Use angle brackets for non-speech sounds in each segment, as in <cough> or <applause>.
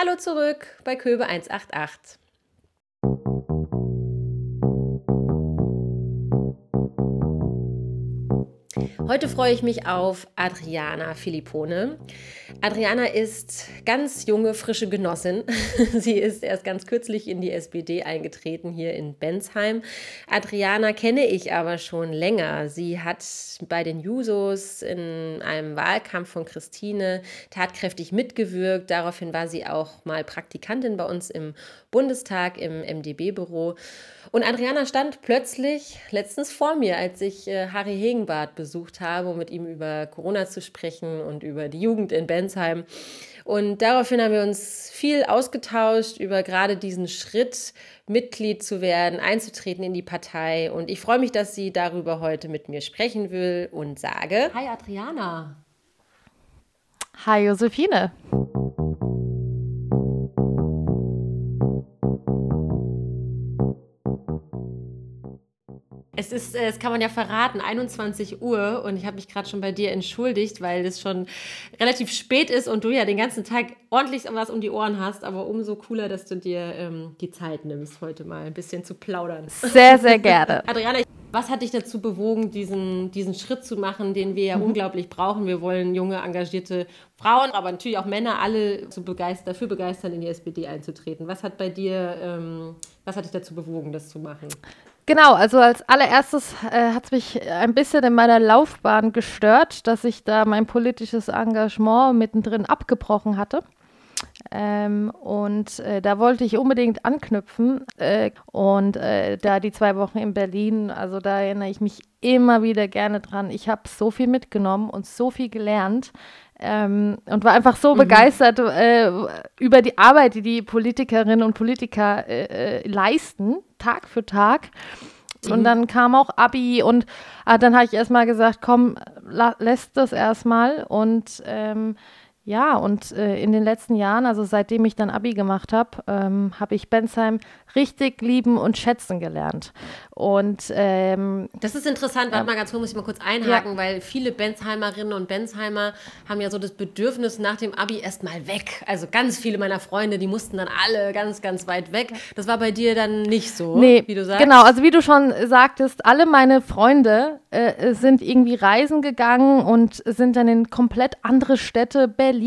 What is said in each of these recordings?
Hallo zurück bei Köbe 188. Heute freue ich mich auf Adriana Filippone. Adriana ist ganz junge, frische Genossin. <laughs> Sie ist erst ganz kürzlich in die SPD eingetreten hier in Bensheim. Adriana kenne ich aber schon länger. Sie hat bei den Jusos in einem Wahlkampf von Christine tatkräftig mitgewirkt. Daraufhin war sie auch mal Praktikantin bei uns im Bundestag im MdB-Büro. Und Adriana stand plötzlich letztens vor mir, als ich äh, Harry Hegenbart besucht habe, um mit ihm über Corona zu sprechen und über die Jugend in Bensheim. Und daraufhin haben wir uns viel ausgetauscht über gerade diesen Schritt, Mitglied zu werden, einzutreten in die Partei. Und ich freue mich, dass sie darüber heute mit mir sprechen will und sage: Hi Adriana. Hi Josephine. Es ist, äh, das kann man ja verraten, 21 Uhr und ich habe mich gerade schon bei dir entschuldigt, weil es schon relativ spät ist und du ja den ganzen Tag ordentlich was um die Ohren hast, aber umso cooler, dass du dir ähm, die Zeit nimmst, heute mal ein bisschen zu plaudern. Sehr, sehr gerne. <laughs> Adriana, was hat dich dazu bewogen, diesen, diesen Schritt zu machen, den wir ja mhm. unglaublich brauchen? Wir wollen junge, engagierte Frauen, aber natürlich auch Männer, alle zu begeistern, dafür begeistern, in die SPD einzutreten. Was hat bei dir, ähm, was hat dich dazu bewogen, das zu machen? Genau, also als allererstes äh, hat es mich ein bisschen in meiner Laufbahn gestört, dass ich da mein politisches Engagement mittendrin abgebrochen hatte. Ähm, und äh, da wollte ich unbedingt anknüpfen. Äh, und äh, da die zwei Wochen in Berlin, also da erinnere ich mich immer wieder gerne dran. Ich habe so viel mitgenommen und so viel gelernt. Ähm, und war einfach so mhm. begeistert äh, über die Arbeit, die die Politikerinnen und Politiker äh, äh leisten, Tag für Tag. Mhm. Und dann kam auch Abi und ah, dann habe ich erstmal gesagt, komm, lässt das erstmal. Und ähm, ja, und äh, in den letzten Jahren, also seitdem ich dann Abi gemacht habe, ähm, habe ich Bensheim richtig lieben und schätzen gelernt. Und ähm, das ist interessant, warte mal ganz kurz, muss ich mal kurz einhaken, ja. weil viele Bensheimerinnen und Bensheimer haben ja so das Bedürfnis nach dem Abi erstmal weg. Also ganz viele meiner Freunde, die mussten dann alle ganz, ganz weit weg. Das war bei dir dann nicht so, nee, wie du sagst. Genau, also wie du schon sagtest, alle meine Freunde äh, sind irgendwie reisen gegangen und sind dann in komplett andere Städte, Berlin,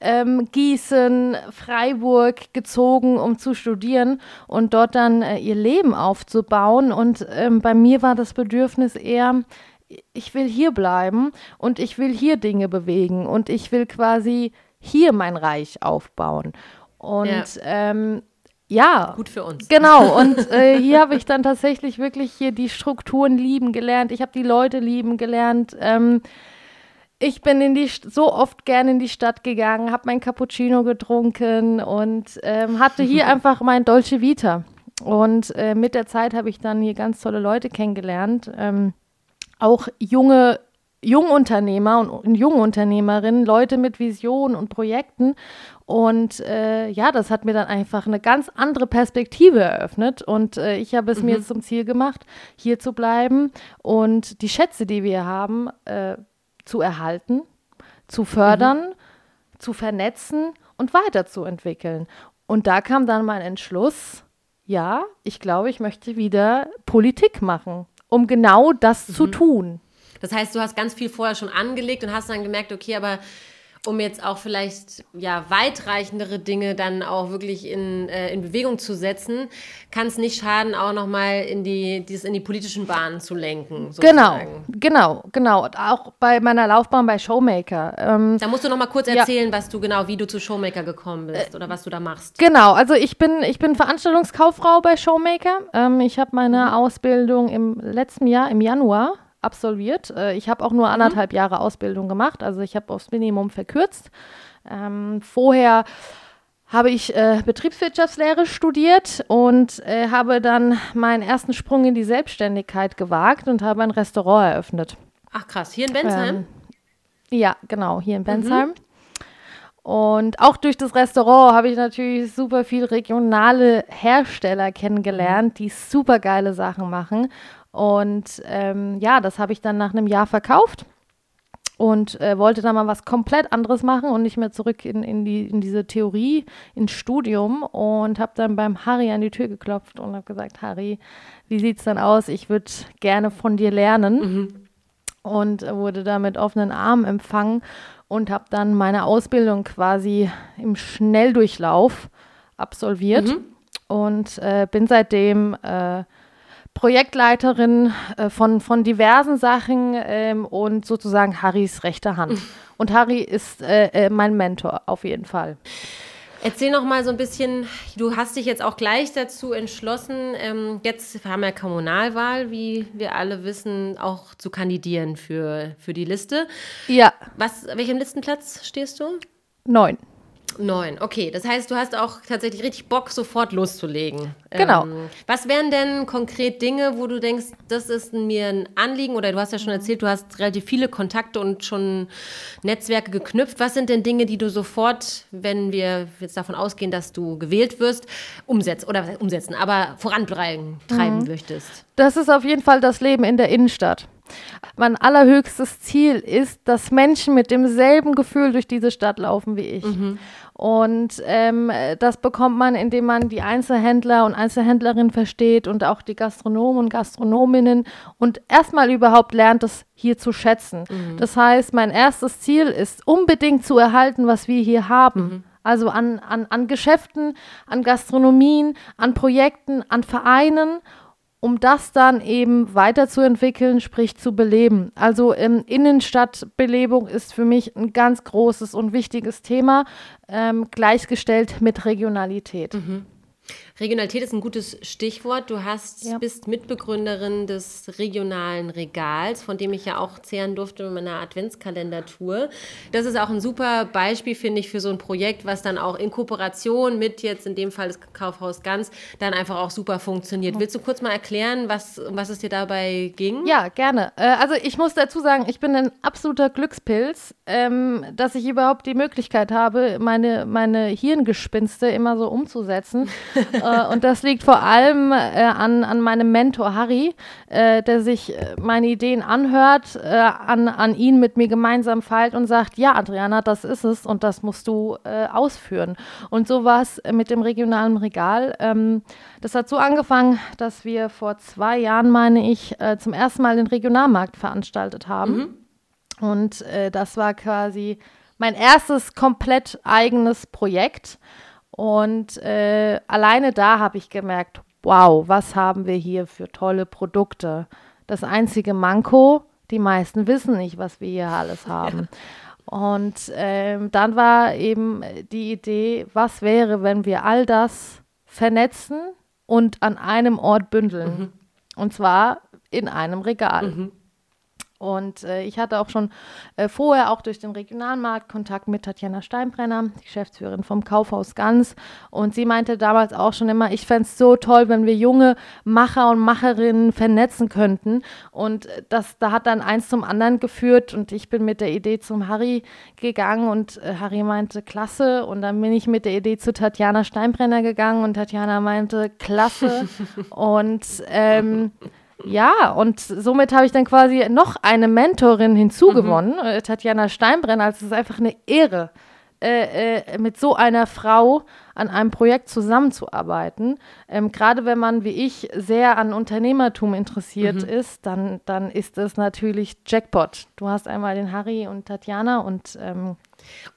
ähm, Gießen, Freiburg gezogen, um zu studieren und dort dann äh, ihr Leben aufzubauen. Und ähm, bei mir war das Bedürfnis eher, ich will hier bleiben und ich will hier Dinge bewegen und ich will quasi hier mein Reich aufbauen. Und ja. Ähm, ja. Gut für uns. Genau. <laughs> Und äh, hier habe ich dann tatsächlich wirklich hier die Strukturen lieben gelernt. Ich habe die Leute lieben gelernt. Ähm, ich bin in die, so oft gerne in die Stadt gegangen, habe mein Cappuccino getrunken und ähm, hatte hier <laughs> einfach mein Dolce Vita. Und äh, mit der Zeit habe ich dann hier ganz tolle Leute kennengelernt. Ähm, auch junge Jungunternehmer und, und Jungunternehmerinnen, Leute mit Visionen und Projekten. Und äh, ja, das hat mir dann einfach eine ganz andere Perspektive eröffnet. Und äh, ich habe es mhm. mir zum Ziel gemacht, hier zu bleiben und die Schätze, die wir haben, äh, zu erhalten, zu fördern, mhm. zu vernetzen und weiterzuentwickeln. Und da kam dann mein Entschluss, ja, ich glaube, ich möchte wieder Politik machen, um genau das mhm. zu tun. Das heißt, du hast ganz viel vorher schon angelegt und hast dann gemerkt, okay, aber um jetzt auch vielleicht ja weitreichendere Dinge dann auch wirklich in, äh, in Bewegung zu setzen, kann es nicht schaden, auch nochmal in die, dieses in die politischen Bahnen zu lenken. Sozusagen. Genau, genau, genau. Auch bei meiner Laufbahn bei Showmaker. Ähm, da musst du nochmal kurz erzählen, ja. was du genau, wie du zu Showmaker gekommen bist äh, oder was du da machst. Genau, also ich bin, ich bin Veranstaltungskauffrau bei Showmaker. Ähm, ich habe meine mhm. Ausbildung im letzten Jahr, im Januar, absolviert. Äh, ich habe auch nur mhm. anderthalb mhm. Jahre Ausbildung gemacht, also ich habe aufs Minimum verkürzt. Ähm, vorher habe ich äh, Betriebswirtschaftslehre studiert und äh, habe dann meinen ersten Sprung in die Selbstständigkeit gewagt und habe ein Restaurant eröffnet. Ach krass, hier in Bensheim? Ähm, ja, genau, hier in mhm. Bensheim. Mhm. Und auch durch das Restaurant habe ich natürlich super viel regionale Hersteller kennengelernt, die super geile Sachen machen. Und ähm, ja, das habe ich dann nach einem Jahr verkauft und äh, wollte dann mal was komplett anderes machen und nicht mehr zurück in, in, die, in diese Theorie, ins Studium und habe dann beim Harry an die Tür geklopft und habe gesagt, Harry, wie sieht es dann aus? Ich würde gerne von dir lernen. Mhm. Und wurde da mit offenen Armen empfangen und habe dann meine Ausbildung quasi im Schnelldurchlauf absolviert mhm. und äh, bin seitdem äh, Projektleiterin äh, von, von diversen Sachen ähm, und sozusagen Harrys rechte Hand. <laughs> Und Harry ist äh, äh, mein Mentor auf jeden Fall. Erzähl noch mal so ein bisschen, du hast dich jetzt auch gleich dazu entschlossen, ähm, jetzt haben wir Kommunalwahl, wie wir alle wissen, auch zu kandidieren für, für die Liste. Ja. Was, welchem Listenplatz stehst du? Neun. Neun, okay. Das heißt, du hast auch tatsächlich richtig Bock, sofort loszulegen. Genau. Ähm, was wären denn konkret Dinge, wo du denkst, das ist mir ein Anliegen? Oder du hast ja schon erzählt, du hast relativ viele Kontakte und schon Netzwerke geknüpft. Was sind denn Dinge, die du sofort, wenn wir jetzt davon ausgehen, dass du gewählt wirst, umsetzen oder umsetzen, aber vorantreiben mhm. möchtest? Das ist auf jeden Fall das Leben in der Innenstadt. Mein allerhöchstes Ziel ist, dass Menschen mit demselben Gefühl durch diese Stadt laufen wie ich. Mhm. Und ähm, das bekommt man, indem man die Einzelhändler und Einzelhändlerinnen versteht und auch die Gastronomen und Gastronominnen und erstmal überhaupt lernt, das hier zu schätzen. Mhm. Das heißt, mein erstes Ziel ist unbedingt zu erhalten, was wir hier haben. Mhm. Also an, an, an Geschäften, an Gastronomien, an Projekten, an Vereinen um das dann eben weiterzuentwickeln, sprich zu beleben. Also ähm, Innenstadtbelebung ist für mich ein ganz großes und wichtiges Thema, ähm, gleichgestellt mit Regionalität. Mhm. Regionalität ist ein gutes Stichwort. Du hast, ja. bist Mitbegründerin des regionalen Regals, von dem ich ja auch zehren durfte in meiner Adventskalendertour. Das ist auch ein super Beispiel, finde ich, für so ein Projekt, was dann auch in Kooperation mit jetzt in dem Fall das Kaufhaus Ganz dann einfach auch super funktioniert. Willst du kurz mal erklären, was, um was es dir dabei ging? Ja, gerne. Äh, also ich muss dazu sagen, ich bin ein absoluter Glückspilz, ähm, dass ich überhaupt die Möglichkeit habe, meine, meine Hirngespinste immer so umzusetzen. <laughs> äh, und das liegt vor allem äh, an, an meinem Mentor Harry, äh, der sich äh, meine Ideen anhört, äh, an, an ihn mit mir gemeinsam feilt und sagt, ja, Adriana, das ist es und das musst du ausführen. Und so war es mit dem regionalen Regal. Ähm, das hat so angefangen, dass wir vor zwei Jahren, meine ich, zum ersten Mal den Regionalmarkt veranstaltet haben. Mhm. Und das war quasi mein erstes komplett eigenes Projekt. Und äh, alleine da habe ich gemerkt, wow, was haben wir hier für tolle Produkte. Das einzige Manko, die meisten wissen nicht, was wir hier alles haben. Ja. Und ähm, dann war eben die Idee, was wäre, wenn wir all das vernetzen und an einem Ort bündeln. Mhm. Und zwar in einem Regal. Mhm. Und äh, ich hatte auch schon äh, vorher auch durch den Regionalmarkt Kontakt mit Tatjana Steinbrenner, die Geschäftsführerin vom Kaufhaus Ganz. Und sie meinte damals auch schon immer, ich fände es so toll, wenn wir junge Macher und Macherinnen vernetzen könnten. Und das, da hat dann eins zum anderen geführt. Und ich bin mit der Idee zum Harry gegangen und äh, Harry meinte, klasse. Und dann bin ich mit der Idee zu Tatjana Steinbrenner gegangen und Tatjana meinte, klasse. <laughs> und ähm, ja, und somit habe ich dann quasi noch eine Mentorin hinzugewonnen, mhm. Äh, Tatjana Steinbrenner. Also es ist einfach eine Ehre, äh, äh, mit so einer Frau an einem Projekt zusammenzuarbeiten. Ähm, Gerade wenn man wie ich sehr an Unternehmertum interessiert mhm. ist, dann, dann ist es natürlich Jackpot. Du hast einmal den Harry und Tatjana und ähm,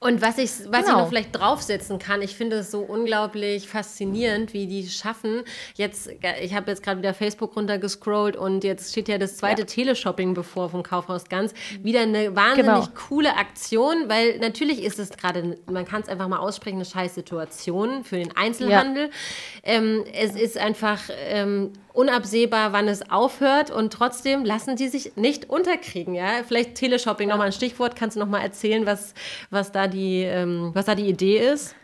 und was ich, was genau. ich noch vielleicht draufsetzen kann, ich finde es so unglaublich faszinierend, wie die schaffen. Jetzt, ich habe jetzt gerade wieder Facebook runtergescrollt und jetzt steht ja das zweite ja. Teleshopping bevor vom Kaufhaus Ganz. Wieder eine wahnsinnig genau. coole Aktion, weil natürlich ist es gerade, man kann es einfach mal aussprechen, eine Scheißsituation für den Einzelhandel. Ja. Ähm, es ist einfach ähm, unabsehbar, wann es aufhört und trotzdem lassen die sich nicht unterkriegen. Ja? Vielleicht Teleshopping ja. nochmal ein Stichwort. Kannst du nochmal erzählen, was, was, da die, ähm, was da die Idee ist?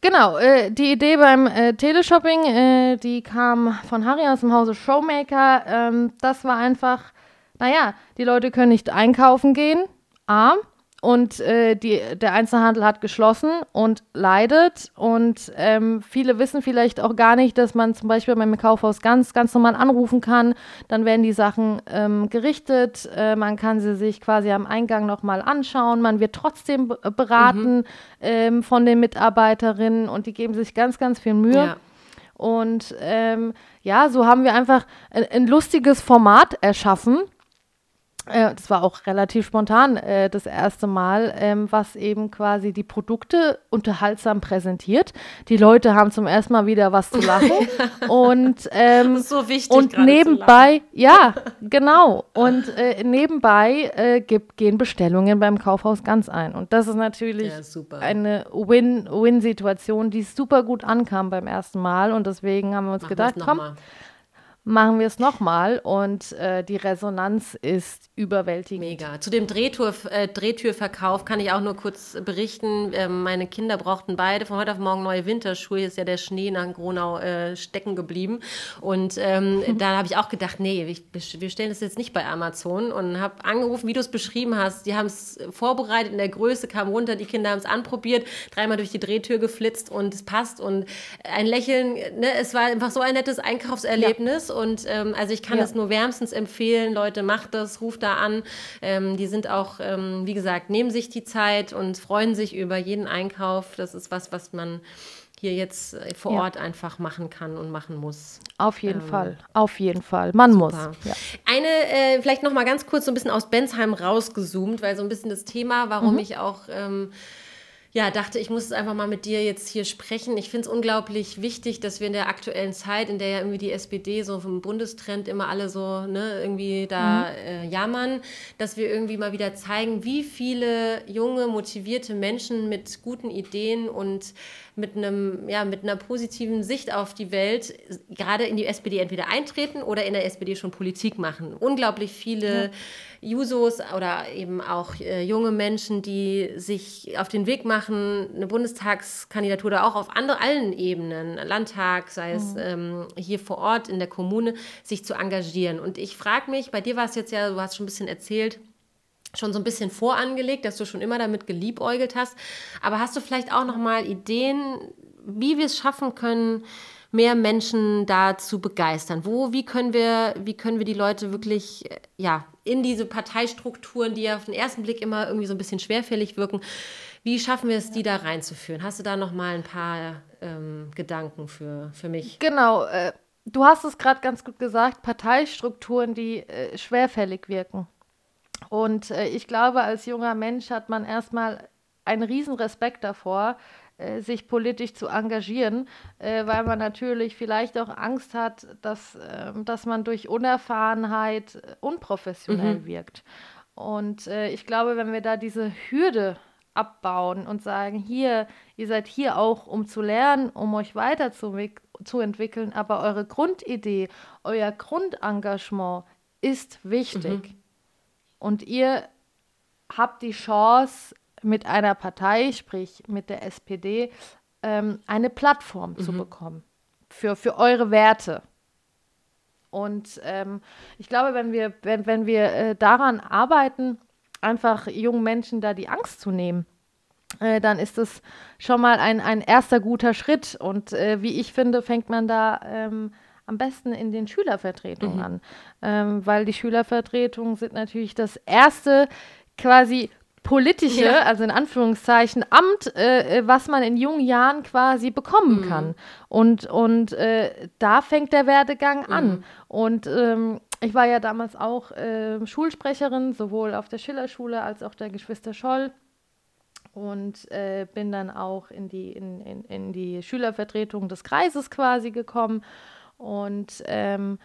Genau, äh, die Idee beim äh, Teleshopping, äh, die kam von Harry aus dem Hause Showmaker. Ähm, das war einfach, naja, die Leute können nicht einkaufen gehen, A. und äh, die, der Einzelhandel hat geschlossen und leidet. Und ähm, viele wissen vielleicht auch gar nicht, dass man zum Beispiel beim Kaufhaus ganz, ganz normal anrufen kann. Dann werden die Sachen ähm, gerichtet. Äh, man kann sie sich quasi am Eingang nochmal anschauen. Man wird trotzdem beraten mhm. ähm, von den Mitarbeiterinnen und die geben sich ganz, ganz viel Mühe. Ja. Und ähm, ja, so haben wir einfach ein, ein lustiges Format erschaffen äh, das war auch relativ spontan äh, das erste Mal, ähm, was eben quasi die Produkte unterhaltsam präsentiert. Die Leute haben zum ersten Mal wieder was zu lachen. <laughs> und ähm, so wichtig, und nebenbei, ja, genau. Und äh, nebenbei äh, gibt, gehen Bestellungen beim Kaufhaus ganz ein. Und das ist natürlich ja, eine Win-Win-Situation, die super gut ankam beim ersten Mal. Und deswegen haben wir uns Machen gedacht, komm. Mal machen wir es nochmal und äh, die Resonanz ist überwältigend. Mega. Zu dem Drehtour, äh, Drehtürverkauf kann ich auch nur kurz berichten. Ähm, meine Kinder brauchten beide von heute auf morgen neue Winterschuhe. Ist ja der Schnee nach Gronau äh, stecken geblieben. Und ähm, mhm. <laughs> da habe ich auch gedacht, nee, wir, wir stellen das jetzt nicht bei Amazon und habe angerufen, wie du es beschrieben hast. Die haben es vorbereitet in der Größe, kam runter, die Kinder haben es anprobiert, dreimal durch die Drehtür geflitzt und es passt. Und ein Lächeln, ne, es war einfach so ein nettes Einkaufserlebnis. Ja. Und ähm, also ich kann es nur wärmstens empfehlen. Leute, macht das, ruft da an. Ähm, die sind auch, ähm, wie gesagt, nehmen sich die Zeit und freuen sich über jeden Einkauf. Das ist was, was man hier jetzt äh, vor Ort ja. einfach machen kann und machen muss. Auf jeden ähm, Fall, auf jeden Fall. Man super. muss. Ja. Eine, äh, vielleicht noch mal ganz kurz so ein bisschen aus Bensheim rausgezoomt, weil so ein bisschen das Thema, warum mhm. ich auch ähm, ja, dachte, ich muss es einfach mal mit dir jetzt hier sprechen. Ich finde es unglaublich wichtig, dass wir in der aktuellen Zeit, in der ja irgendwie die SPD so vom Bundestrend immer alle so ne, irgendwie da mhm. äh, jammern, dass wir irgendwie mal wieder zeigen, wie viele junge, motivierte Menschen mit guten Ideen und mit einem, ja, mit einer positiven Sicht auf die Welt gerade in die SPD entweder eintreten oder in der SPD schon Politik machen. Unglaublich viele ja. Jusos oder eben auch äh, junge Menschen, die sich auf den Weg machen, eine Bundestagskandidatur oder auch auf andere, allen Ebenen, Landtag, sei es mhm. ähm, hier vor Ort in der Kommune, sich zu engagieren. Und ich frage mich, bei dir war es jetzt ja, du hast schon ein bisschen erzählt, schon so ein bisschen vorangelegt, dass du schon immer damit geliebäugelt hast. Aber hast du vielleicht auch noch mal Ideen, wie wir es schaffen können, mehr Menschen da zu begeistern? Wo, wie können wir, wie können wir die Leute wirklich, äh, ja, in diese Parteistrukturen, die ja auf den ersten Blick immer irgendwie so ein bisschen schwerfällig wirken, wie schaffen wir es, die da reinzuführen? Hast du da noch mal ein paar ähm, Gedanken für, für mich? Genau, äh, du hast es gerade ganz gut gesagt, Parteistrukturen, die äh, schwerfällig wirken. Und äh, ich glaube, als junger Mensch hat man erstmal einen riesen Respekt davor, äh, sich politisch zu engagieren, äh, weil man natürlich vielleicht auch Angst hat, dass, ähm, dass man durch Unerfahrenheit äh, unprofessionell mhm. wirkt. Und ich glaube, wenn wir da diese Hürde abbauen und sagen, hier, ihr seid hier auch, um zu lernen, um euch weiterzuentwickeln, aber eure Grundidee, euer Grundengagement ist wichtig. Mhm. Und ihr habt die Chance, mit einer Partei, sprich mit der SPD, ähm, eine Plattform mhm. zu bekommen für, für eure Werte. Und ähm, ich glaube, wenn wir, wenn, wenn wir äh, daran arbeiten, einfach jungen Menschen da die Angst zu nehmen, äh, dann ist es schon mal ein, ein erster guter Schritt. Und äh, wie ich finde, fängt man da ähm, am besten in den Schülervertretungen mhm. an, ähm, weil die Schülervertretungen sind natürlich das erste quasi politische, ja. also in Anführungszeichen, Amt, äh, äh, was man in jungen Jahren quasi bekommen mhm. kann. Und, und äh, da fängt der Werdegang mhm. an. Und ähm, ich war ja damals auch äh, Schulsprecherin, sowohl auf der Schillerschule als auch der Geschwister Scholl. Und äh, bin dann auch in die, in, in, in die Schülervertretung des Kreises quasi gekommen. Und, ähm,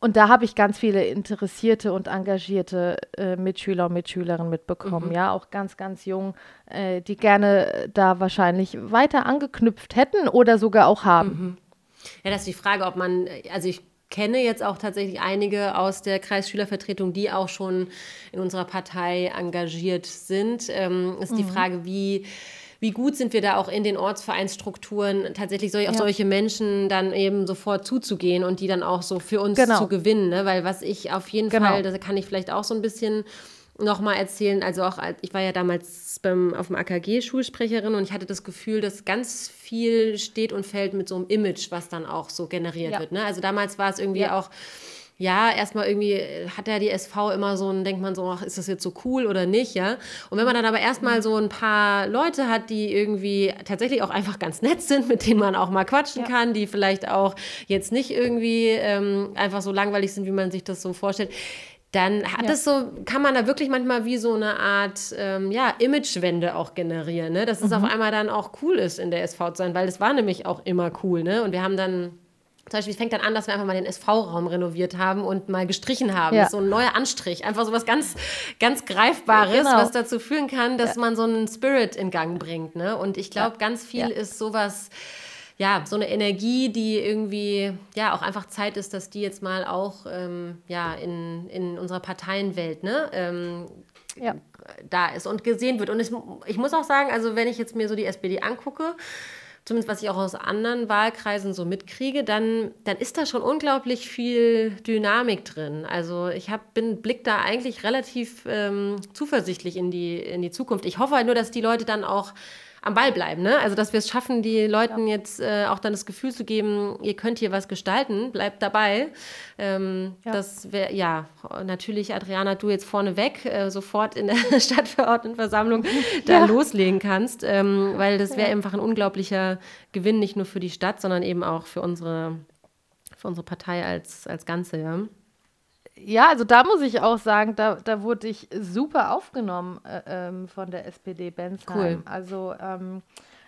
und da habe ich ganz viele interessierte und engagierte äh, Mitschüler und Mitschülerinnen mitbekommen, mhm. ja, auch ganz, ganz jung, äh, die gerne da wahrscheinlich weiter angeknüpft hätten oder sogar auch haben. Mhm. Ja, das ist die Frage, ob man, also ich kenne jetzt auch tatsächlich einige aus der Kreisschülervertretung, die auch schon in unserer Partei engagiert sind. Ähm, ist mhm. die Frage, wie wie gut sind wir da auch in den Ortsvereinsstrukturen tatsächlich solch, ja. auf solche Menschen dann eben sofort zuzugehen und die dann auch so für uns genau. zu gewinnen. Ne? Weil was ich auf jeden genau. Fall, da kann ich vielleicht auch so ein bisschen nochmal erzählen. Also auch, ich war ja damals beim, auf dem AKG Schulsprecherin und ich hatte das Gefühl, dass ganz viel steht und fällt mit so einem Image, was dann auch so generiert ja. wird. Ne? Also damals war es irgendwie ja. auch ja, erstmal irgendwie hat ja die SV immer so ein, denkt man so, ach, ist das jetzt so cool oder nicht, ja? Und wenn man dann aber erstmal so ein paar Leute hat, die irgendwie tatsächlich auch einfach ganz nett sind, mit denen man auch mal quatschen ja. kann, die vielleicht auch jetzt nicht irgendwie ähm, einfach so langweilig sind, wie man sich das so vorstellt, dann hat ja. so, kann man da wirklich manchmal wie so eine Art ähm, ja, Imagewende auch generieren, ne? dass es mhm. auf einmal dann auch cool ist, in der SV zu sein, weil es war nämlich auch immer cool. Ne? Und wir haben dann zum Beispiel, es fängt dann an, dass wir einfach mal den SV-Raum renoviert haben und mal gestrichen haben. Ja. So ein neuer Anstrich. Einfach so was ganz, ganz Greifbares, genau. was dazu führen kann, dass ja. man so einen Spirit in Gang bringt. Ne? Und ich glaube, ganz viel ist sowas, ja, so eine Energie, die irgendwie, ja, auch einfach Zeit ist, dass die jetzt mal auch, ähm, ja, in, in unserer Parteienwelt, ne, ähm, ja. da ist und gesehen wird. Und es, ich muss auch sagen, also wenn ich jetzt mir so die SPD angucke, zumindest was ich auch aus anderen Wahlkreisen so mitkriege, dann, dann ist da schon unglaublich viel Dynamik drin. Also ich hab, bin blick da eigentlich relativ ähm, zuversichtlich in die, in die Zukunft. Ich hoffe halt nur, dass die Leute dann auch am Ball bleiben. Ne? Also, dass wir es schaffen, die Leuten ja. jetzt äh, auch dann das Gefühl zu geben, ihr könnt hier was gestalten, bleibt dabei. Ähm, ja. Das wäre, ja, natürlich, Adriana, du jetzt vorneweg äh, sofort in der <laughs> Stadtverordnetenversammlung <laughs> da ja. loslegen kannst, ähm, weil das wäre einfach ein unglaublicher Gewinn, nicht nur für die Stadt, sondern eben auch für unsere, für unsere Partei als, als Ganze, ja ja, also da muss ich auch sagen, da, da wurde ich super aufgenommen äh, ähm, von der SPD Bensheim. Cool. Also ähm,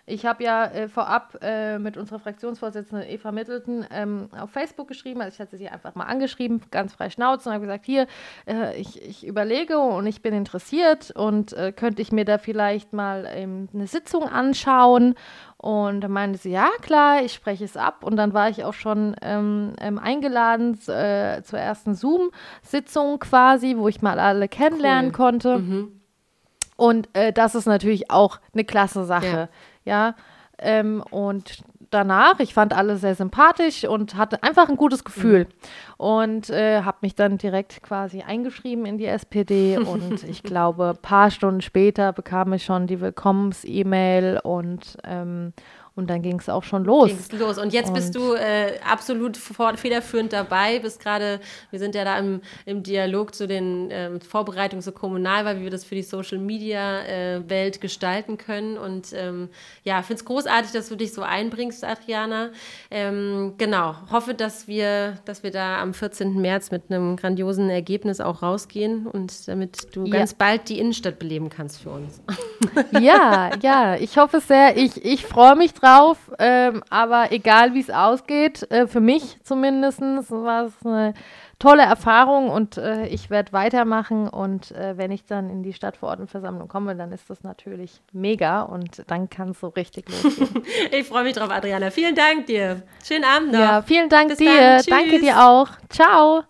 ich habe ja äh, vorab äh, mit unserer Fraktionsvorsitzenden Eva Middleton ähm, auf Facebook geschrieben, also ich hatte sie einfach mal angeschrieben, ganz frei schnauzen und habe gesagt, hier, äh, ich, ich überlege und ich bin interessiert und äh, könnte ich mir da vielleicht mal ähm, eine Sitzung anschauen und dann meinte sie, ja klar, ich spreche es ab. Und dann war ich auch schon ähm, ähm, eingeladen äh, zur ersten Zoom-Sitzung quasi, wo ich mal alle kennenlernen cool. konnte. Mhm. Und äh, das ist natürlich auch eine klasse Sache. Ja. Ja? Ähm, und danach. Ich fand alle sehr sympathisch und hatte einfach ein gutes Gefühl. Mhm. Und äh, habe mich dann direkt quasi eingeschrieben in die SPD. <laughs> und ich glaube, ein paar Stunden später bekam ich schon die Willkommens-E-Mail und ähm, und dann ging es auch schon los. Ging's los. Und jetzt und bist du äh, absolut federführend dabei. Bist gerade, wir sind ja da im, im Dialog zu den ähm, Vorbereitungen zur Kommunalwahl, wie wir das für die Social Media äh, Welt gestalten können. Und ähm, ja, finde es großartig, dass du dich so einbringst, Adriana. Ähm, genau, hoffe, dass wir, dass wir da am 14. März mit einem grandiosen Ergebnis auch rausgehen und damit du ja. ganz bald die Innenstadt beleben kannst für uns. Ja, ja, ich hoffe sehr. Ich, ich freue mich drauf drauf, ähm, aber egal wie es ausgeht, äh, für mich zumindest war es eine tolle Erfahrung und äh, ich werde weitermachen und äh, wenn ich dann in die Stadtverordnetenversammlung komme, dann ist das natürlich mega und dann kann es so richtig losgehen. <laughs> ich freue mich drauf, Adriana. Vielen Dank dir. Schönen Abend noch. Ja, vielen Dank Bis dir. Danke dir auch. Ciao.